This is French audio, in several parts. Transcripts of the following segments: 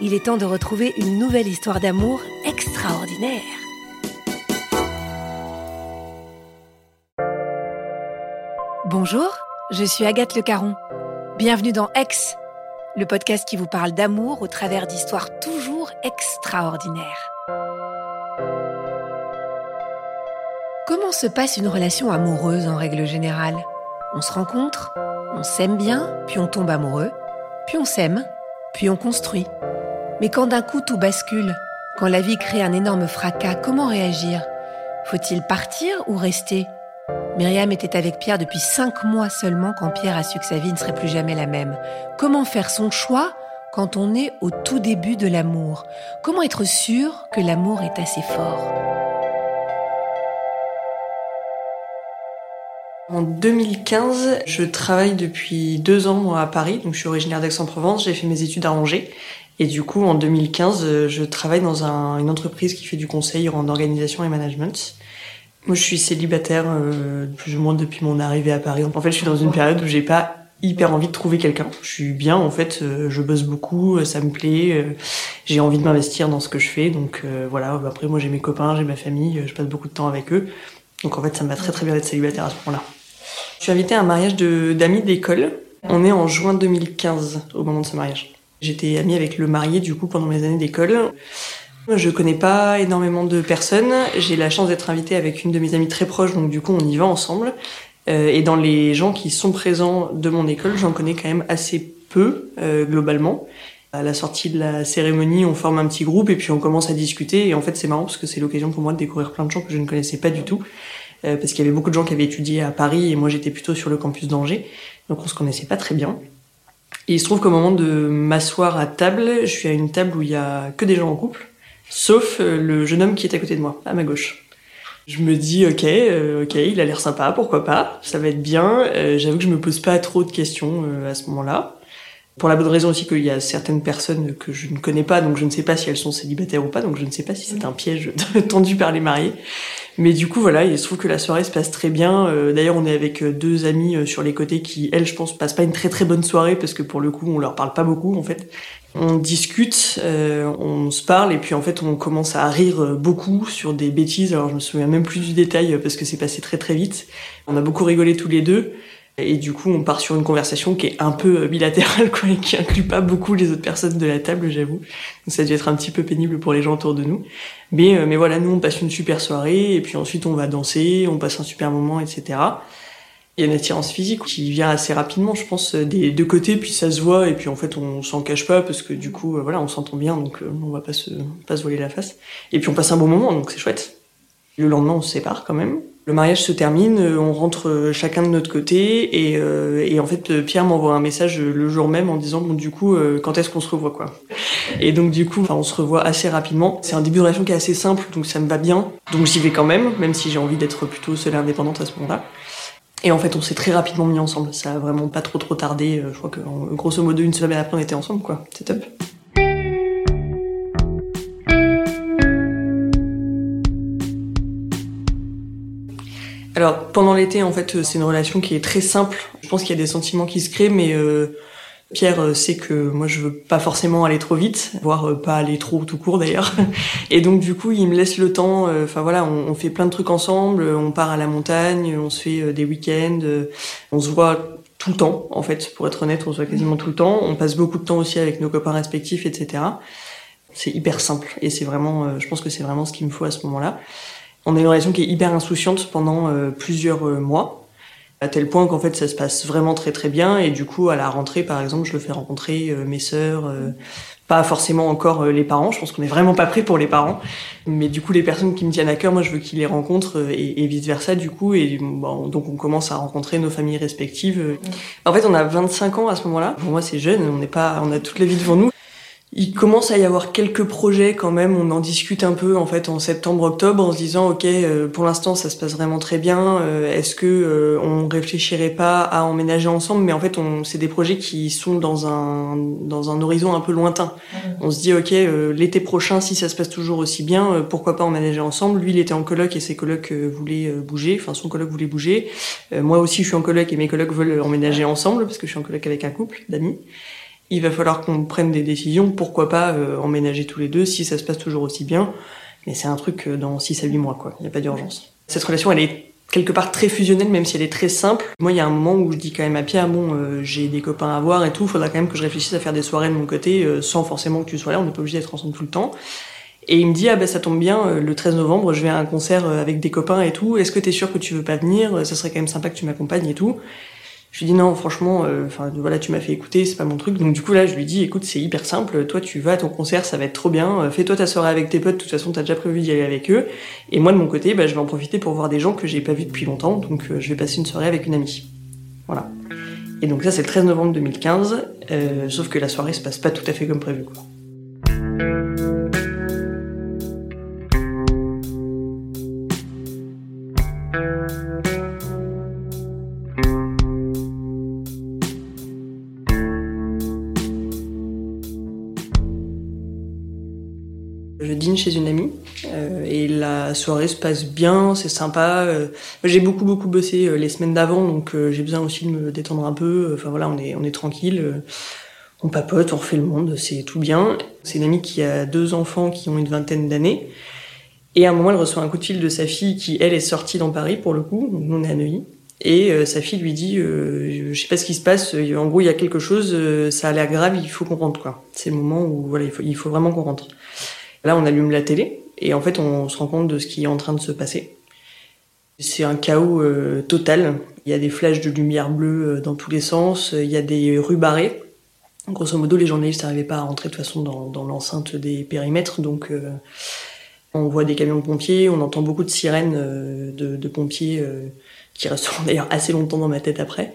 il est temps de retrouver une nouvelle histoire d'amour extraordinaire. Bonjour, je suis Agathe Le Caron. Bienvenue dans Ex, le podcast qui vous parle d'amour au travers d'histoires toujours extraordinaires. Comment se passe une relation amoureuse en règle générale? On se rencontre, on s'aime bien, puis on tombe amoureux, puis on s'aime, puis on construit. Mais quand d'un coup tout bascule, quand la vie crée un énorme fracas, comment réagir? Faut-il partir ou rester? Myriam était avec Pierre depuis cinq mois seulement quand Pierre a su que sa vie ne serait plus jamais la même. Comment faire son choix quand on est au tout début de l'amour? Comment être sûr que l'amour est assez fort? En 2015, je travaille depuis deux ans à Paris, donc je suis originaire d'Aix-en-Provence, j'ai fait mes études à Angers. Et du coup, en 2015, je travaille dans un, une entreprise qui fait du conseil en organisation et management. Moi, je suis célibataire euh, plus ou moins depuis mon arrivée à Paris. En fait, je suis dans une période où j'ai pas hyper envie de trouver quelqu'un. Je suis bien, en fait, euh, je bosse beaucoup, euh, ça me plaît, euh, j'ai envie de m'investir dans ce que je fais. Donc voilà, après moi j'ai mes copains, j'ai ma famille, je passe beaucoup de temps avec eux. Donc en fait, ça me va très très bien d'être célibataire à ce moment-là. Je suis invitée à un mariage d'amis d'école. On est en juin 2015 au moment de ce mariage. J'étais amie avec le marié du coup pendant mes années d'école. Je connais pas énormément de personnes. J'ai la chance d'être invitée avec une de mes amies très proches, donc du coup on y va ensemble. Euh, et dans les gens qui sont présents de mon école, j'en connais quand même assez peu euh, globalement. À la sortie de la cérémonie, on forme un petit groupe et puis on commence à discuter. Et en fait, c'est marrant parce que c'est l'occasion pour moi de découvrir plein de gens que je ne connaissais pas du tout. Euh, parce qu'il y avait beaucoup de gens qui avaient étudié à Paris et moi j'étais plutôt sur le campus d'Angers. Donc on se connaissait pas très bien. Il se trouve qu'au moment de m'asseoir à table, je suis à une table où il y a que des gens en couple, sauf le jeune homme qui est à côté de moi, à ma gauche. Je me dis ok, euh, ok, il a l'air sympa, pourquoi pas, ça va être bien. Euh, J'avoue que je me pose pas trop de questions euh, à ce moment-là. Pour la bonne raison aussi qu'il y a certaines personnes que je ne connais pas, donc je ne sais pas si elles sont célibataires ou pas, donc je ne sais pas si c'est un piège tendu par les mariés. Mais du coup, voilà, il se trouve que la soirée se passe très bien. Euh, D'ailleurs, on est avec euh, deux amies euh, sur les côtés qui, elles, je pense, passent pas une très très bonne soirée parce que pour le coup, on leur parle pas beaucoup en fait. On discute, on se parle et puis en fait, on commence à rire beaucoup sur des bêtises. Alors, je me souviens même plus du détail parce que c'est passé très très vite. On a beaucoup rigolé tous les deux. Et du coup, on part sur une conversation qui est un peu bilatérale, quoi, et qui inclut pas beaucoup les autres personnes de la table, j'avoue. Donc ça a dû être un petit peu pénible pour les gens autour de nous. Mais, mais voilà, nous, on passe une super soirée, et puis ensuite, on va danser, on passe un super moment, etc. Il y a une attirance physique qui vient assez rapidement, je pense, des deux côtés, puis ça se voit, et puis en fait, on s'en cache pas, parce que du coup, voilà, on s'entend bien, donc on va pas se, pas se voiler la face. Et puis on passe un bon moment, donc c'est chouette. Le lendemain, on se sépare quand même. Le mariage se termine, on rentre chacun de notre côté et, euh, en fait Pierre m'envoie un message le jour même en disant bon du coup euh, quand est-ce qu'on se revoit quoi. Et donc du coup on se revoit assez rapidement. C'est un début de relation qui est assez simple donc ça me va bien. Donc j'y vais quand même même si j'ai envie d'être plutôt seule et indépendante à ce moment-là. Et en fait, on s'est très rapidement mis ensemble. Ça a vraiment pas trop trop tardé. Je crois que grosso modo une semaine après, on était ensemble, quoi. C'est top. Alors pendant l'été, en fait, c'est une relation qui est très simple. Je pense qu'il y a des sentiments qui se créent, mais euh, Pierre euh, sait que moi je veux pas forcément aller trop vite, voire euh, pas aller trop tout court d'ailleurs. Et donc du coup, il me laisse le temps. Enfin voilà, on, fait plein de trucs ensemble. On part à la montagne, on se fait des week-ends, on se voit tout le temps. En fait, pour être honnête, on se voit quasiment tout le temps. On passe beaucoup de temps aussi avec nos copains respectifs, etc. C'est hyper simple et c'est vraiment, je pense que c'est vraiment ce qu'il me faut à ce moment-là. On a une relation qui est hyper insouciante pendant euh, plusieurs euh, mois, à tel point qu'en fait ça se passe vraiment très très bien. Et du coup, à la rentrée, par exemple, je le fais rencontrer euh, mes sœurs, pas forcément encore les parents. Je pense qu'on est vraiment pas prêt pour les parents, mais du coup les personnes qui me tiennent à cœur, moi je veux qu'ils les rencontrent et, vice versa du coup. Et bon, donc on commence à rencontrer nos familles respectives. En fait, on a 25 ans à ce moment-là. Pour moi, c'est jeune. On n'est pas, on a toute la vie devant nous. Il commence à y avoir quelques projets quand même. On en discute un peu en fait en septembre-octobre en se disant ok euh, pour l'instant ça se passe vraiment très bien. Euh, est-ce que euh, on réfléchirait pas à emménager ensemble? Mais en fait on c'est des projets qui sont dans un dans un horizon un peu lointain. On se dit ok l'été prochain si ça se passe toujours aussi bien pourquoi pas emménager ensemble? Lui il était en coloc et ses colocs voulaient bouger. Enfin son coloc voulait bouger. moi aussi je suis en coloc et mes colocs veulent emménager ensemble parce que je suis en coloc avec un couple d'amis il va falloir qu'on prenne des décisions, pourquoi pas euh, emménager tous les deux si ça se passe toujours aussi bien. Mais c'est un truc euh, dans 6 à 8 mois, quoi. Il n'y a pas d'urgence. Cette relation, elle est quelque part très fusionnelle, même si elle est très simple. Moi, il y a un moment où je dis quand même à Pierre, bon, euh, j'ai des copains à voir et tout, faudra quand même que je réfléchisse à faire des soirées de mon côté, sans forcément que tu sois là, on n'est pas obligé d'être ensemble tout le temps. Et il me dit, ah ben ça tombe bien, le 13 novembre, je vais à un concert avec des copains et tout, est-ce que t'es sûr que tu veux pas venir? Ça serait quand même sympa que tu m'accompagnes et tout. Je lui dis non, franchement, euh, enfin voilà, tu m'as fait écouter, c'est pas mon truc. Donc du coup là, je lui dis, écoute, c'est hyper simple. Toi, tu vas à ton concert, ça va être trop bien. Euh, fais-toi ta soirée avec tes potes. De toute façon, t'as déjà prévu d'y aller avec eux. Et moi, de mon côté, bah, je vais en profiter pour voir des gens que j'ai pas vus depuis longtemps. Donc euh, je vais passer une soirée avec une amie. Voilà. Et donc ça, c'est le 13 novembre 2015. sauf que la soirée se passe pas tout à fait comme prévu. Quoi. Chez une amie euh, et la soirée se passe bien, c'est sympa. Euh, j'ai beaucoup beaucoup bossé euh, les semaines d'avant, donc j'ai besoin aussi de me détendre un peu. Enfin voilà, on est on est tranquille, on papote, on refait le monde, c'est tout bien. C'est une amie qui a deux enfants qui ont une vingtaine d'années. Et à un moment, elle reçoit un coup de fil de sa fille qui, elle, est sortie dans Paris pour le coup. nous, on est à Neuilly. Et sa fille lui dit, je sais pas ce qui se passe. En gros, il y a quelque chose. ça a l'air grave. Il faut qu'on rentre, quoi. C'est le moment où voilà, il faut vraiment qu'on rentre. Là, on allume la télé et en fait, on se rend compte de ce qui est en train de se passer. C'est un chaos euh, total. Il y a des flashs de lumière bleue euh, dans tous les sens. Il y a des rues barrées. Grosso modo, les journalistes n'arrivaient pas à rentrer de toute façon dans, l'enceinte des périmètres. Donc, euh, on voit des camions de pompiers. On entend beaucoup de sirènes de, pompiers qui resteront d'ailleurs assez longtemps dans ma tête après.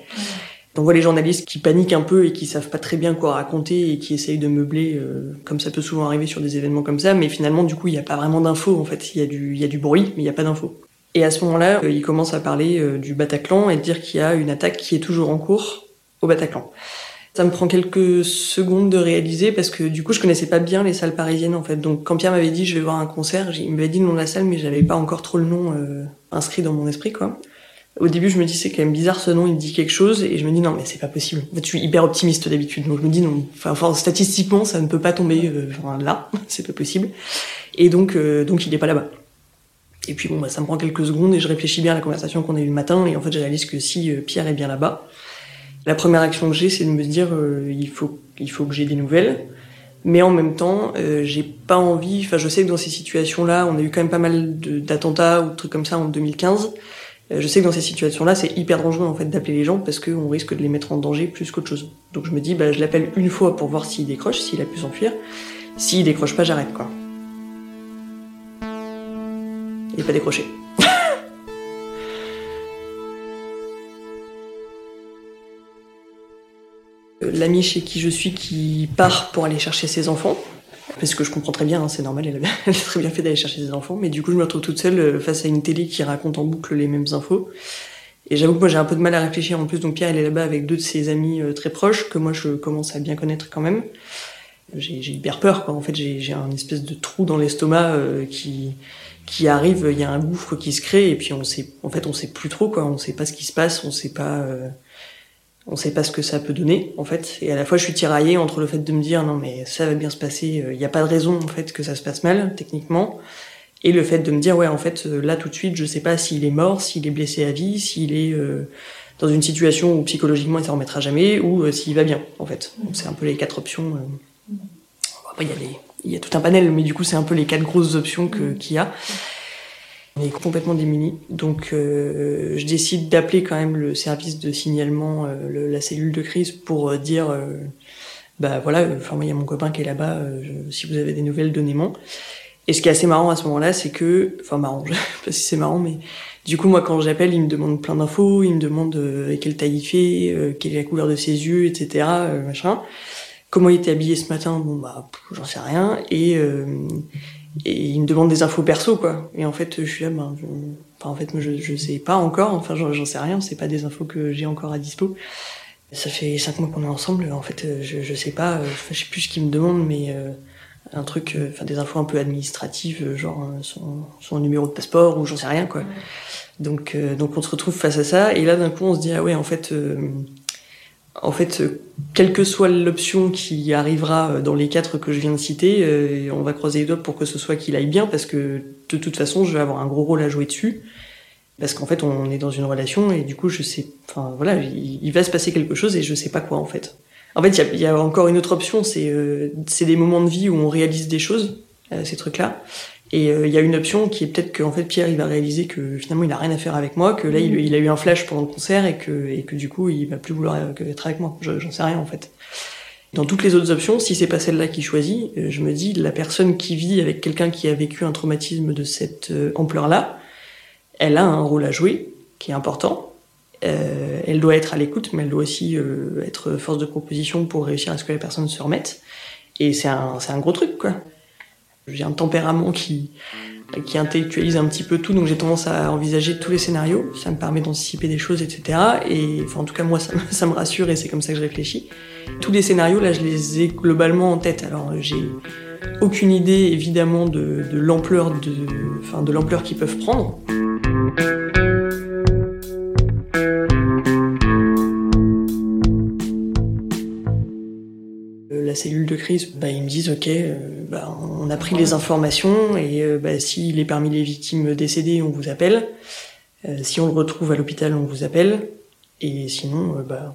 On voit les journalistes qui paniquent un peu et qui savent pas très bien quoi raconter et qui essayent de meubler, euh, comme ça peut souvent arriver sur des événements comme ça, mais finalement du coup il n'y a pas vraiment d'infos en fait, il y a du, y a du bruit mais il n'y a pas d'infos. Et à ce moment-là, euh, il commence à parler euh, du Bataclan et de dire qu'il y a une attaque qui est toujours en cours au Bataclan. Ça me prend quelques secondes de réaliser parce que du coup je connaissais pas bien les salles parisiennes en fait. Donc quand Pierre m'avait dit je vais voir un concert, il m'avait dit le nom de la salle mais j'avais pas encore trop le nom inscrit dans mon esprit quoi. Au début, je me dis c'est quand même bizarre ce nom, il dit quelque chose, et je me dis non mais c'est pas possible. En fait, je suis hyper optimiste d'habitude, donc je me dis non. Enfin, statistiquement, ça ne peut pas tomber euh, là, c'est pas possible. Et donc, euh, donc il est pas là-bas. Et puis bon, bah, ça me prend quelques secondes et je réfléchis bien à la conversation qu'on a eue le matin, et en fait, je réalise que si euh, Pierre est bien là-bas, la première action que j'ai, c'est de me dire il faut, il faut que j'ai des nouvelles. Mais en même temps, j'ai pas envie. Enfin, je sais que dans ces situations-là, on a eu quand même pas mal d'attentats ou de trucs comme ça en 2015. Euh, je sais que dans ces situations-là, c'est hyper dangereux en fait d'appeler les gens parce qu'on risque de les mettre en danger plus qu'autre chose. Donc je me dis, bah, je l'appelle une fois pour voir s'il décroche, s'il a pu s'enfuir. S'il décroche pas, j'arrête quoi. Il n'est pas décroché. L'ami chez qui je suis qui part pour aller chercher ses enfants, parce que je comprends très bien, hein, c'est normal, elle a, très bien fait d'aller chercher ses enfants, mais du coup je me retrouve toute seule euh, face à une télé qui raconte en boucle les mêmes infos. Et j'avoue que moi j'ai un peu de mal à réfléchir en plus. Donc Pierre il est là-bas avec deux de ses amis très proches que moi je commence à bien connaître quand même. J'ai hyper peur quoi. En fait j'ai un espèce de trou dans l'estomac qui qui arrive. Il y a un gouffre qui se crée et puis on sait en fait on sait plus trop quoi. On sait pas ce qui se passe. On sait pas on sait pas ce que ça peut donner en fait. Et à la fois je suis tiraillée entre le fait de me dire non mais ça va bien se passer il n'y a pas de raison en fait que ça se passe mal techniquement. Et le fait de me dire ouais en fait euh, là tout de suite je sais pas s'il est mort s'il est blessé à vie s'il est euh, dans une situation où psychologiquement il s'en remettra jamais ou euh, s'il va bien en fait. C'est un peu les quatre options après il y a les il y a tout un panel mais du coup c'est un peu les quatre grosses options que qu'il y a on est complètement démunis. Donc euh, je décide d'appeler quand même le service de signalement, euh, la cellule de crise, pour euh, dire, bah voilà, enfin moi il y a mon copain qui est là-bas, si vous avez des nouvelles, donnez-moi. Et ce qui est assez marrant à ce moment-là, c'est que, enfin marrant, je sais pas si c'est marrant, mais du coup moi quand j'appelle, il me demande plein d'infos, il me demande quelle taille il fait, quelle est la couleur de ses yeux, etc. machin. Comment il était habillé ce matin, bon bah j'en sais rien. Et et il me demande des infos perso quoi. Et en fait je suis là ben je... enfin, en fait je, je sais pas encore. Enfin j'en sais rien. C'est pas des infos que j'ai encore à dispo. Ça fait cinq mois qu'on est ensemble. En fait je, je sais pas. Je sais plus ce qu'il me demande mais euh, un truc euh, enfin des infos un peu administratives euh, genre son, son numéro de passeport ou j'en sais rien quoi. Donc donc on se retrouve face à ça. Et là d'un coup on se dit ah ouais en fait en fait, quelle que soit l'option qui arrivera dans les quatre que je viens de citer, euh, on va croiser les doigts pour que ce soit qu'il aille bien, parce que de toute façon, je vais avoir un gros rôle à jouer dessus. Parce qu'en fait, on est dans une relation et du coup, je sais, enfin voilà, il, va se passer quelque chose et je sais pas quoi en fait. En fait, il y a, encore une autre option, c'est euh, des moments de vie où on réalise des choses, euh, ces trucs-là. Et euh, il y a une option qui est peut-être qu'en fait Pierre il va réaliser que finalement il a rien à faire avec moi, que là il, il, a eu un flash pendant le concert et que et que du coup il va plus vouloir être avec moi. J'en sais rien en fait. Dans toutes les autres options, si c'est pas celle-là qui choisit, euh, je me dis la personne qui vit avec quelqu'un qui a vécu un traumatisme de cette euh, ampleur-là, elle a un rôle à jouer qui est important. Euh, elle doit être à l'écoute, mais elle doit aussi euh, être force de proposition pour réussir à ce que la personne se remette. Et c'est un, c'est un gros truc, quoi. J'ai un tempérament qui, qui intellectualise un petit peu tout, donc j'ai tendance à envisager tous les scénarios. Ça me permet d'anticiper des choses, etc. Et enfin, en tout cas, moi, ça, me rassure et c'est comme ça que je réfléchis. Tous les scénarios, là, je les ai globalement en tête. Alors, j'ai aucune idée, évidemment, de, de l'ampleur de, enfin, de l'ampleur qu'ils peuvent prendre. La cellule de crise, bah, ils me disent ok, euh, bah, on a pris les informations et euh, bah, s'il est parmi les victimes décédées, on vous appelle. Euh, si on le retrouve à l'hôpital, on vous appelle. Et sinon, bah,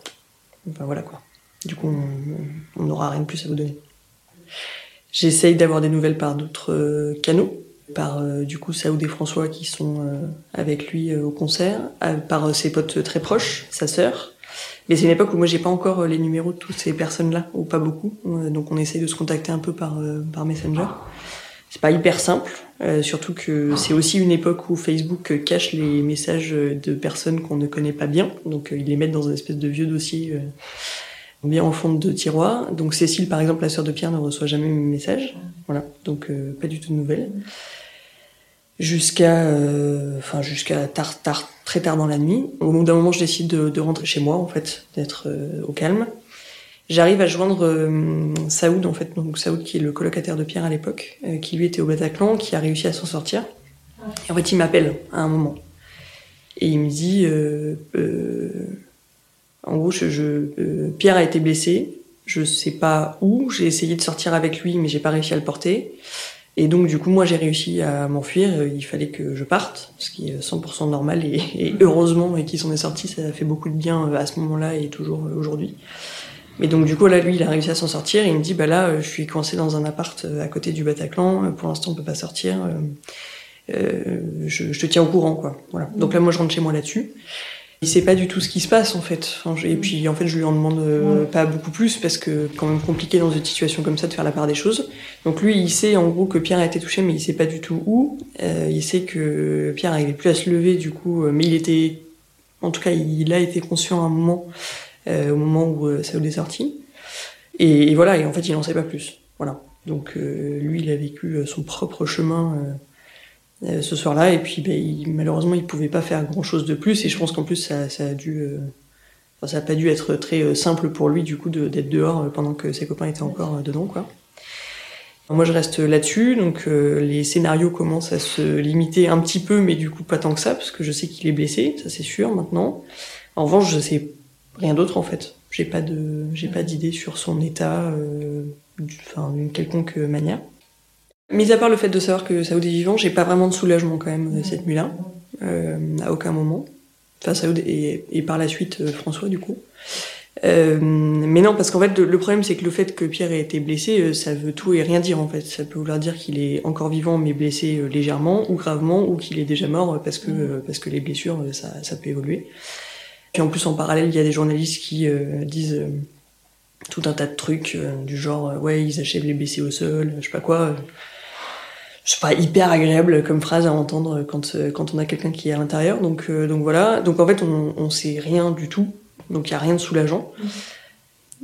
bah, voilà quoi. Du coup, on n'aura rien de plus à vous donner. J'essaye d'avoir des nouvelles par d'autres canaux, par du coup Saoud et François qui sont avec lui au concert, par ses potes très proches, sa sœur, mais c'est une époque où moi j'ai pas encore euh, les numéros de toutes ces personnes-là, ou pas beaucoup. Euh, donc on essaye de se contacter un peu par, euh, par Messenger. C'est pas hyper simple, surtout que c'est aussi une époque où Facebook cache les messages de personnes qu'on ne connaît pas bien. Donc ils les mettent dans une espèce de vieux dossier bien en fond de tiroir. Donc Cécile, par exemple, la sœur de Pierre, ne reçoit jamais mes messages. Voilà, donc pas du tout de nouvelles jusqu'à euh, jusqu'à tard, tard très tard dans la nuit. Au bout d'un moment je décide de, de, rentrer chez moi en fait d'être euh, au calme. J'arrive à joindre euh, Saoud en fait donc Saoud qui est le colocataire de Pierre à l'époque qui lui était au Bataclan qui a réussi à s'en sortir. Et en fait il m'appelle à un moment. Et il me dit en gros je, je Pierre a été blessé. Je sais pas où. J'ai essayé de sortir avec lui mais j'ai pas réussi à le porter et donc, du coup, moi, j'ai réussi à m'enfuir. Il fallait que je parte, ce qui est 100% normal. Et, heureusement, et qu'il s'en est sorti, ça a fait beaucoup de bien à ce moment-là et toujours aujourd'hui. Mais donc, du coup, là, lui, il a réussi à s'en sortir. Et il me dit, bah là, je suis coincé dans un appart à côté du Bataclan. Pour l'instant, on peut pas sortir. Euh, je, je, te tiens au courant, quoi. Voilà. Donc là, moi, je rentre chez moi là-dessus. Il sait pas du tout ce qui se passe en fait. et puis en fait, je lui en demande euh, pas beaucoup plus parce que quand même compliqué dans une situation comme ça de faire la part des choses. Donc lui, il sait en gros que Pierre a été touché, mais il sait pas du tout où. Euh, il sait que Pierre n'arrivait plus à se lever du coup, euh, mais il était, en tout cas, il a été conscient à un moment, au moment où ça est sorti. Et, et, voilà, et en fait, il n'en sait pas plus. Voilà. Donc lui, il a vécu son propre chemin euh, ce soir-là. Et puis, ben, il, malheureusement, il pouvait pas faire grand-chose de plus. Et je pense qu'en plus, ça, ça, a dû, euh, ça a pas dû être très euh, simple pour lui, du coup, d'être dehors euh, pendant que ses copains étaient encore euh, dedans, quoi. Moi, je reste là-dessus, donc euh, les scénarios commencent à se limiter un petit peu, mais du coup pas tant que ça, parce que je sais qu'il est blessé, ça c'est sûr maintenant. En revanche, je sais rien d'autre en fait. J'ai pas de, j'ai pas d'idée sur son état, d'une quelconque manière. Mis à part le fait de savoir que Saoud est vivant, j'ai pas vraiment de soulagement quand même cette nuit-là, euh, à aucun moment. Enfin Saoud et, et par la suite euh, François du coup. Euh, mais non, parce qu'en fait, le, problème, c'est que le fait que Pierre ait été blessé, euh, ça veut tout et rien dire, en fait. Ça peut vouloir dire qu'il est encore vivant, mais blessé euh, légèrement, ou gravement, ou qu'il est déjà mort, parce que, euh, parce que les blessures, ça, ça peut évoluer. Puis en plus, en parallèle, il y a des journalistes qui euh, disent euh, tout un tas de trucs, du genre, ouais, ils achèvent les blessés au sol, je sais pas quoi. C'est pas hyper agréable comme phrase à entendre quand, euh, quand on a quelqu'un qui est à l'intérieur. Donc, euh, voilà. Donc en fait, on, sait rien du tout. Donc il y a rien de soulageant.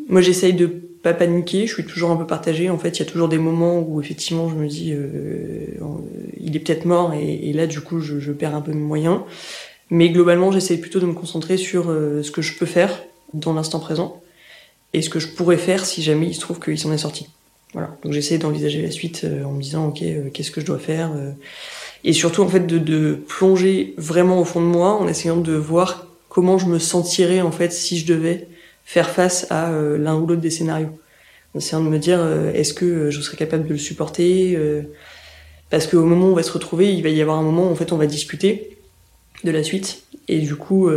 Moi, j'essaye de pas paniquer. Je suis toujours un peu partagée. En fait, il y a toujours des moments où effectivement, je me dis, euh, il est peut-être mort, et, là, du coup, je, perds un peu mes moyens. Mais globalement, j'essaye plutôt de me concentrer sur ce que je peux faire dans l'instant présent et ce que je pourrais faire si jamais il se trouve qu'il s'en est sorti. Donc j'essaie d'envisager la suite euh, en me disant, ok, euh, qu'est-ce que je dois faire euh, Et surtout, en fait, de, plonger vraiment au fond de moi en essayant de voir comment je me sentirais en fait si je devais faire face à l'un ou l'autre des scénarios. En essayant de me dire est-ce que je serais capable de le supporter euh, Parce qu'au moment où on va se retrouver, il va y avoir un moment où en fait on va discuter de la suite. Et du coup,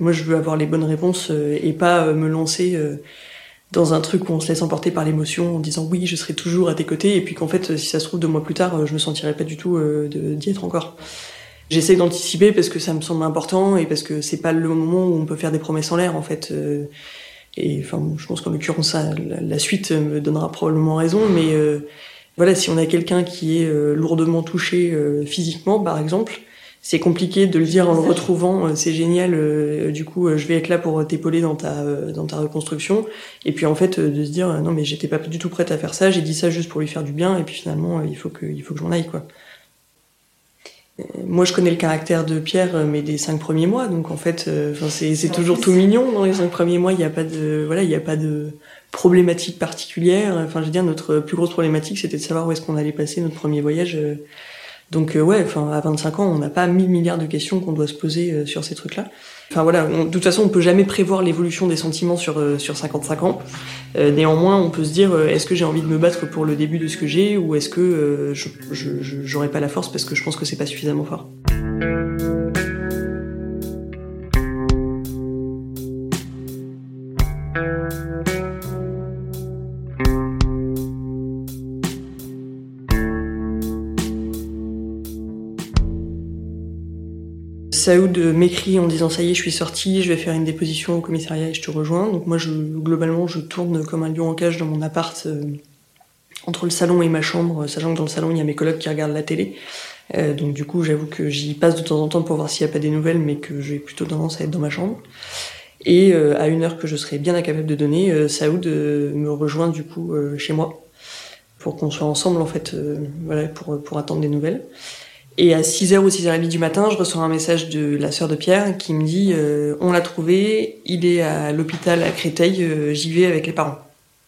moi je veux avoir les bonnes réponses et pas me lancer dans un truc où on se laisse emporter par l'émotion en disant oui, je serai toujours à tes côtés et puis qu'en fait, si ça se trouve deux mois plus tard, euh, je me sentirai pas du tout euh, d'y être encore. J'essaie d'anticiper parce que ça me semble important et parce que c'est pas le moment où on peut faire des promesses en l'air en fait. euh, et enfin, je pense qu'en l'occurrence, ça, la, la suite me donnera probablement raison, mais voilà, si on a quelqu'un qui est lourdement touché physiquement, par exemple, c'est compliqué de le dire en le retrouvant. euh, c'est génial. euh, du coup, euh, je vais être là pour t'épauler dans ta dans ta reconstruction. Et puis en fait, de se dire non, mais j'étais pas du tout prête à faire ça. J'ai dit ça juste pour lui faire du bien. Et puis finalement, il faut que il faut que j'en aille quoi. Moi, je connais le caractère de Pierre, mais des cinq premiers mois. Donc, en fait, euh, c'est toujours tout mignon dans les cinq premiers mois. Il n'y a pas de, voilà, il n'y a pas de problématique particulière. Enfin, je veux dire, notre plus grosse problématique, c'était de savoir où est-ce qu'on allait passer notre premier voyage. Donc, euh, ouais, enfin, à 25 ans, on n'a pas mille milliards de questions qu'on doit se poser euh, sur ces trucs-là. Enfin, voilà, de toute façon, on peut jamais prévoir l'évolution des sentiments sur euh, sur 55 ans. Euh, néanmoins, on peut se dire, euh, est-ce que j'ai envie de me battre pour le début de ce que j'ai, ou est-ce que euh, je pas la force parce que je pense que c'est pas suffisamment fort. Saoud m'écrit en disant ça y est, je suis sortie, je vais faire une déposition au commissariat et je te rejoins. Donc moi, globalement, je tourne comme un lion en cage dans mon appart euh, entre le salon et ma chambre, sachant que dans le salon, il y a mes collègues qui regardent la télé. Euh, donc du coup, j'avoue que j'y passe de temps en temps pour voir s'il n'y a pas des nouvelles, mais que j'ai plutôt tendance à être dans ma chambre. Et euh, à une heure que je serais bien incapable de donner, euh, Saoud euh, me rejoint du coup euh, chez moi pour qu'on soit ensemble en fait, euh, voilà, pour, pour attendre des nouvelles. Et à 6h ou 6h30 du matin, je reçois un message de la sœur de Pierre qui me dit euh, On l'a trouvé, il est à l'hôpital à Créteil, euh, j'y vais avec les parents.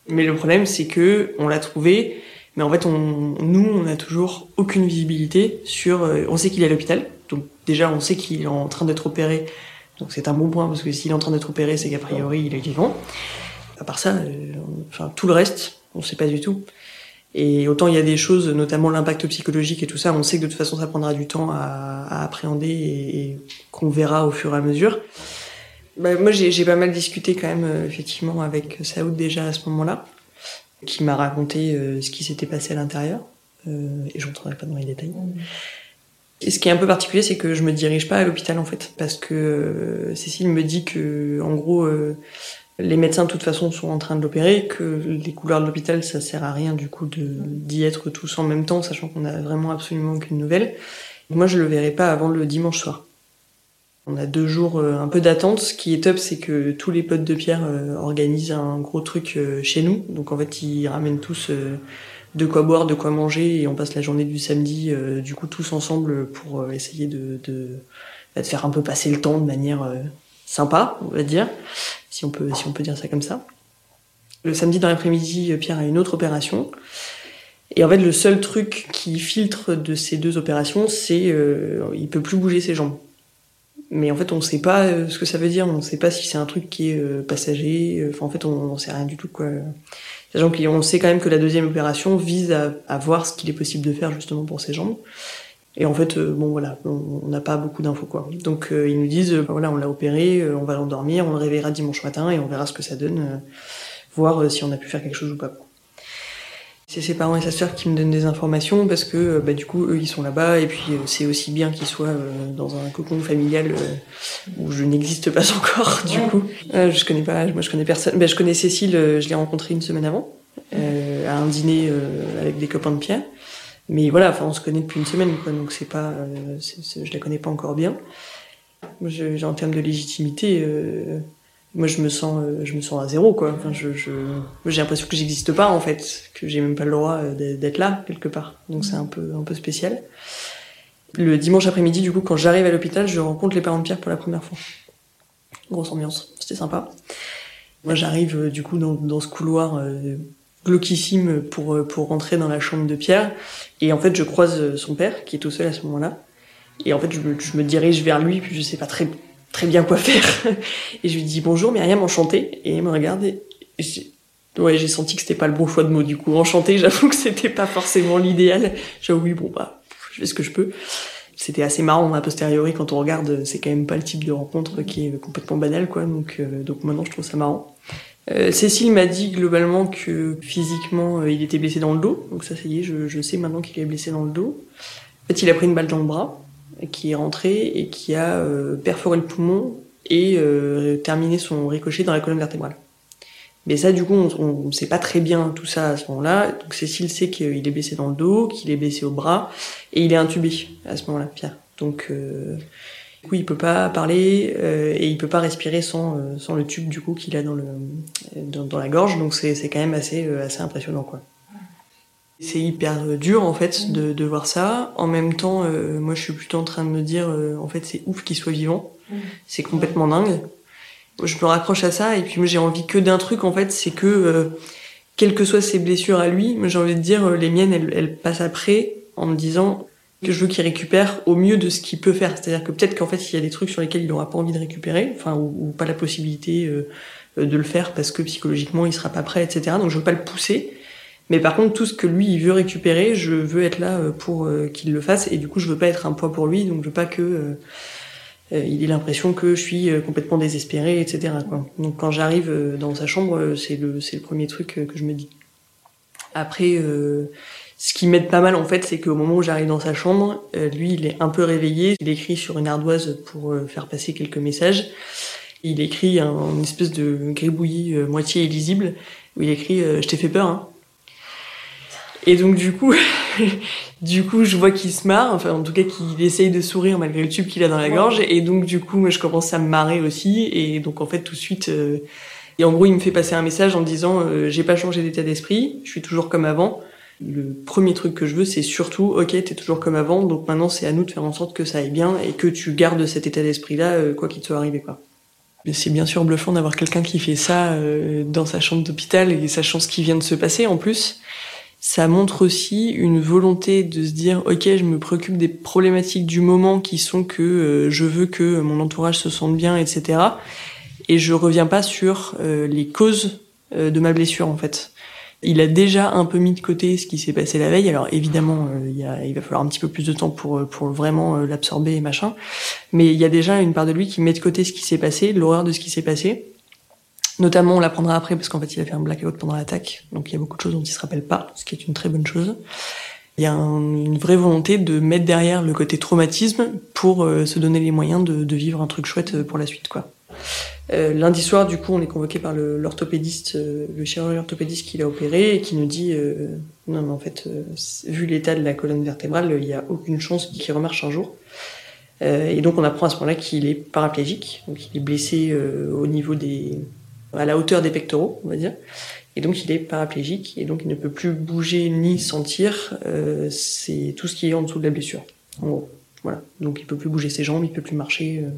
Mais le problème, c'est que on l'a trouvé, mais en fait, on, nous, on n'a toujours aucune visibilité sur. euh, on sait qu'il est à l'hôpital, donc déjà, on sait qu'il est en train d'être opéré, donc c'est un bon point parce que s'il est en train d'être opéré, c'est qu'a priori, il est vivant. À part ça, euh, enfin tout le reste, on sait pas du tout. Et autant il y a des choses, notamment l'impact psychologique et tout ça, on sait que de toute façon ça prendra du temps à, appréhender et, qu'on verra au fur et à mesure. Bah, moi j'ai pas mal discuté quand même euh, effectivement avec Saoud déjà à ce moment-là, qui m'a raconté euh, ce qui s'était passé à l'intérieur, euh, et je rentrerai pas dans les détails. Et ce qui est un peu particulier, c'est que je me dirige pas à l'hôpital en fait, parce que euh, Cécile me dit que en gros les médecins de toute façon sont en train de l'opérer, que les couloirs de l'hôpital ça sert à rien du coup d'y être tous en même temps, sachant qu'on a vraiment absolument aucune nouvelle. Moi je le verrai pas avant le dimanche soir. On a deux jours euh, un peu d'attente. Ce qui est top, c'est que tous les potes de Pierre euh, organisent un gros truc euh, chez nous. Donc en fait, ils ramènent tous euh, de quoi boire, de quoi manger, et on passe la journée du samedi, du coup, tous ensemble pour essayer de, de, bah, de, faire un peu passer le temps de manière sympa, on va dire, si on peut, si on peut dire ça comme ça. Le samedi dans l'après-midi, Pierre a une autre opération. Et en fait, le seul truc qui filtre de ces deux opérations, c'est euh, il peut plus bouger ses jambes. Mais en fait, on ne sait pas euh, ce que ça veut dire. On ne sait pas si c'est un truc qui est euh, passager. Enfin, en fait, on ne sait rien du tout quoi. Sachant qu'on sait quand même que la deuxième opération vise à, à voir ce qu'il est possible de faire justement pour ses jambes. Et en fait, euh, bon voilà, on n'a pas beaucoup d'infos quoi. Donc euh, ils nous disent, bah, voilà, on l'a opéré, on va l'endormir, on le réveillera dimanche matin et on verra ce que ça donne, voir si on a pu faire quelque chose ou pas. C'est ses parents et sa sœur qui me donnent des informations parce que bah, du coup eux ils sont là-bas et puis c'est aussi bien qu'ils soient dans un cocon familial où je n'existe pas encore du coup. je connais pas, moi je connais personne. Ben, je connais Cécile, je l'ai rencontrée une semaine avant à un dîner avec des copains de Pierre. Mais voilà, enfin on se connaît depuis une semaine quoi, donc c'est pas, euh, je la connais pas encore bien. Je, en termes de légitimité, euh, moi je me sens, euh, je me sens à zéro quoi. Enfin, je, j'ai l'impression que j'existe pas en fait, que j'ai même pas le droit d'être là quelque part. Donc c'est un peu, un peu spécial. Le dimanche après-midi, du coup, quand j'arrive à l'hôpital, je rencontre les parents de Pierre pour la première fois. Grosse ambiance, c'était sympa. Moi, j'arrive du coup dans, dans ce couloir glauquissime pour pour rentrer dans la chambre de Pierre, et en fait, je croise son père qui est tout seul à ce moment-là, et en fait, je me, je me dirige vers lui, puis je sais pas très très bien quoi faire. Et je lui dis bonjour Myriam, enchanté. Et il me regarde et ouais, j'ai senti que c'était pas le bon choix de mots du coup. Enchanté, j'avoue que c'était pas forcément l'idéal. J'avoue oui, bon bah, je fais ce que je peux. C'était assez marrant a posteriori quand on regarde, c'est quand même pas le type de rencontre qui est complètement banal quoi. Donc euh, donc maintenant je trouve ça marrant. Euh, Cécile m'a dit globalement que physiquement euh, il était blessé dans le dos, donc ça ça y est, je, sais maintenant qu'il est blessé dans le dos. En fait, il a pris une balle dans le bras, qui est rentré et qui a euh, perforé le poumon et terminé son ricochet dans la colonne vertébrale. Mais ça, du coup, on ne sait pas très bien tout ça à ce moment-là. Donc Cécile sait qu'il est blessé dans le dos, qu'il est blessé au bras, et il est intubé à ce moment-là, Pierre. Donc, coup, il peut pas parler euh, et il peut pas respirer sans, euh, sans le tube du coup qu'il a dans le dans, la gorge. Donc c'est quand même assez assez impressionnant quoi. C'est hyper dur en fait de, de, voir ça. En même temps, euh, moi je suis plutôt en train de me dire, euh, en fait c'est ouf qu'il soit vivant. C'est complètement dingue. Je me raccroche à ça et puis moi j'ai envie que d'un truc en fait, c'est que euh, quelles que soient ses blessures à lui, j'ai envie de dire les miennes elles, passent après en me disant que je veux qu'il récupère au mieux de ce qu'il peut faire. C'est-à-dire que peut-être qu'en fait il y a des trucs sur lesquels il n'aura pas envie de récupérer, enfin ou, ou pas la possibilité de le faire parce que psychologiquement il sera pas prêt, etc. Donc je veux pas le pousser mais par contre, tout ce que lui, il veut récupérer, je veux être là euh, pour euh, qu'il le fasse. Et du coup, je veux pas être un poids pour lui, donc je veux pas que euh, il ait l'impression que je suis complètement désespérée, etc. Quoi. Donc quand j'arrive dans sa chambre, c'est le, c'est le premier truc que je me dis. Après, ce qui m'aide pas mal en fait, c'est qu'au moment où j'arrive dans sa chambre, lui, il est un peu réveillé. Il écrit sur une ardoise pour faire passer quelques messages. Il écrit un, une espèce de gribouillis moitié illisible où il écrit Je t'ai fait peur, hein et donc du coup, du coup, je vois qu'il se marre, enfin en tout cas qu'il essaye de sourire malgré le tube qu'il a dans la gorge. Et donc du coup, je commence à me marrer aussi. Et donc en fait tout de suite, euh... et en gros il me fait passer un message en disant euh, j'ai pas changé d'état d'esprit, je suis toujours comme avant. Le premier truc que je veux, c'est surtout, ok, t'es toujours comme avant, donc maintenant c'est à nous de faire en sorte que ça aille bien et que tu gardes cet état d'esprit-là, euh, quoi qu'il te soit arrivé, quoi. C'est bien sûr bluffant d'avoir quelqu'un qui fait ça euh, dans sa chambre d'hôpital et sachant ce qui vient de se passer. En plus ça montre aussi une volonté de se dire ok je me préoccupe des problématiques du moment qui sont que euh, je veux que mon entourage se sente bien etc et je reviens pas sur les causes de ma blessure en fait il a déjà un peu mis de côté ce qui s'est passé la veille alors évidemment a, il va falloir un petit peu plus de temps pour pour vraiment l'absorber et machin mais il y a déjà une part de lui qui met de côté ce qui s'est passé l'horreur de ce qui s'est passé Notamment, on l'apprendra après parce qu'en fait, il a fait un blackout pendant l'attaque, donc il y a beaucoup de choses dont il se rappelle pas, ce qui est une très bonne chose. Il y a un, une vraie volonté de mettre derrière le côté traumatisme pour euh, se donner les moyens de, de, vivre un truc chouette euh, pour la suite, quoi. Euh, lundi soir, du coup, on est convoqué par l'orthopédiste, le, le, chirurgien orthopédiste qui l'a opéré et qui nous dit euh, non, mais en fait, vu l'état de la colonne vertébrale, il n'y a aucune chance qu'il remarche un jour. et donc, on apprend à ce moment-là qu'il est paraplégique, donc il est blessé au niveau des à la hauteur des pectoraux, on va dire. Et donc il est paraplégique et donc il ne peut plus bouger ni sentir. Euh, c'est tout ce qui est en dessous de la blessure. En voilà. Donc il peut plus bouger ses jambes, il peut plus marcher. Euh,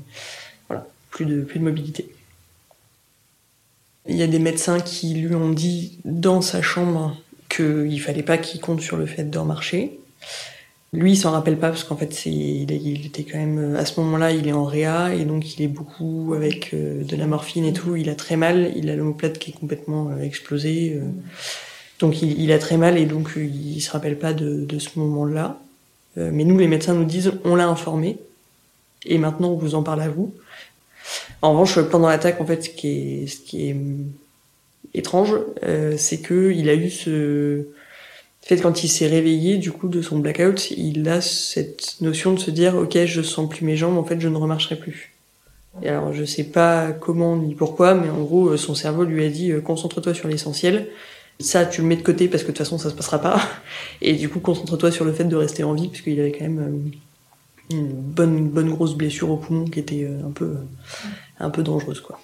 voilà, plus de plus de mobilité. Il y a des médecins qui lui ont dit dans sa chambre qu'il fallait pas qu'il compte sur le fait de remarcher. Lui, il s'en rappelle pas parce qu'en fait, il, était quand même à ce moment-là, il est en réa et donc il est beaucoup avec euh, de la morphine et tout. Il a très mal, il a l'omoplate qui est complètement euh, explosé, euh. donc il, il, a très mal et donc il se rappelle pas de, de ce moment-là. mais nous, les médecins nous disent, on l'a informé et maintenant on vous en parle à vous. En revanche, pendant l'attaque, en fait, ce qui est, ce qui est étrange, c'est que il a eu ce fait, quand il s'est réveillé du coup de son blackout, il a cette notion de se dire ok, je sens plus mes jambes, en fait, je ne remarcherai plus. Et alors, je sais pas comment ni pourquoi, mais en gros, son cerveau lui a dit euh, concentre-toi sur l'essentiel. Ça, tu le mets de côté parce que de toute façon, ça se passera pas. Et du coup, concentre-toi sur le fait de rester en vie, puisqu'il avait quand même euh, une bonne, bonne grosse blessure au poumon qui était euh, un peu, un peu dangereuse, quoi.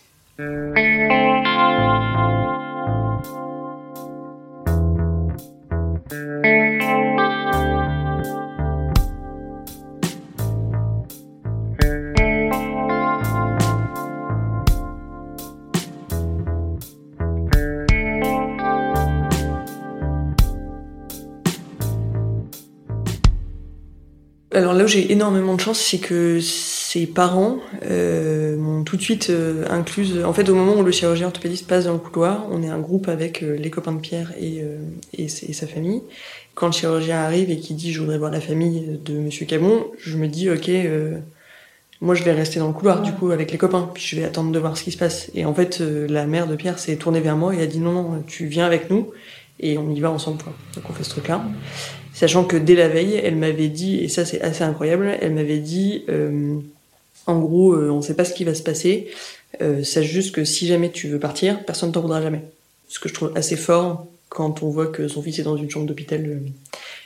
Alors là où j'ai énormément de chance, c'est que ses parents euh, m'ont tout de suite euh, incluse. En fait, au moment où le chirurgien orthopédiste passe dans le couloir, on est un groupe avec euh, les copains de Pierre et, euh, et, sa famille. Quand le chirurgien arrive et qu'il dit je voudrais voir la famille de Monsieur Cabon, je me dis ok, moi je vais rester dans le couloir du coup avec les copains, puis je vais attendre de voir ce qui se passe. Et en fait, la mère de Pierre s'est tournée vers moi et a dit non non, tu viens avec nous et on y va ensemble. Quoi. Donc on fait ce truc-là. Sachant que dès la veille, elle m'avait dit, et ça c'est assez incroyable, elle m'avait dit, euh, en gros, euh, on ne sait pas ce qui va se passer, euh, sache juste que si jamais tu veux partir, personne ne t'en voudra jamais. Ce que je trouve assez fort quand on voit que son fils est dans une chambre d'hôpital euh,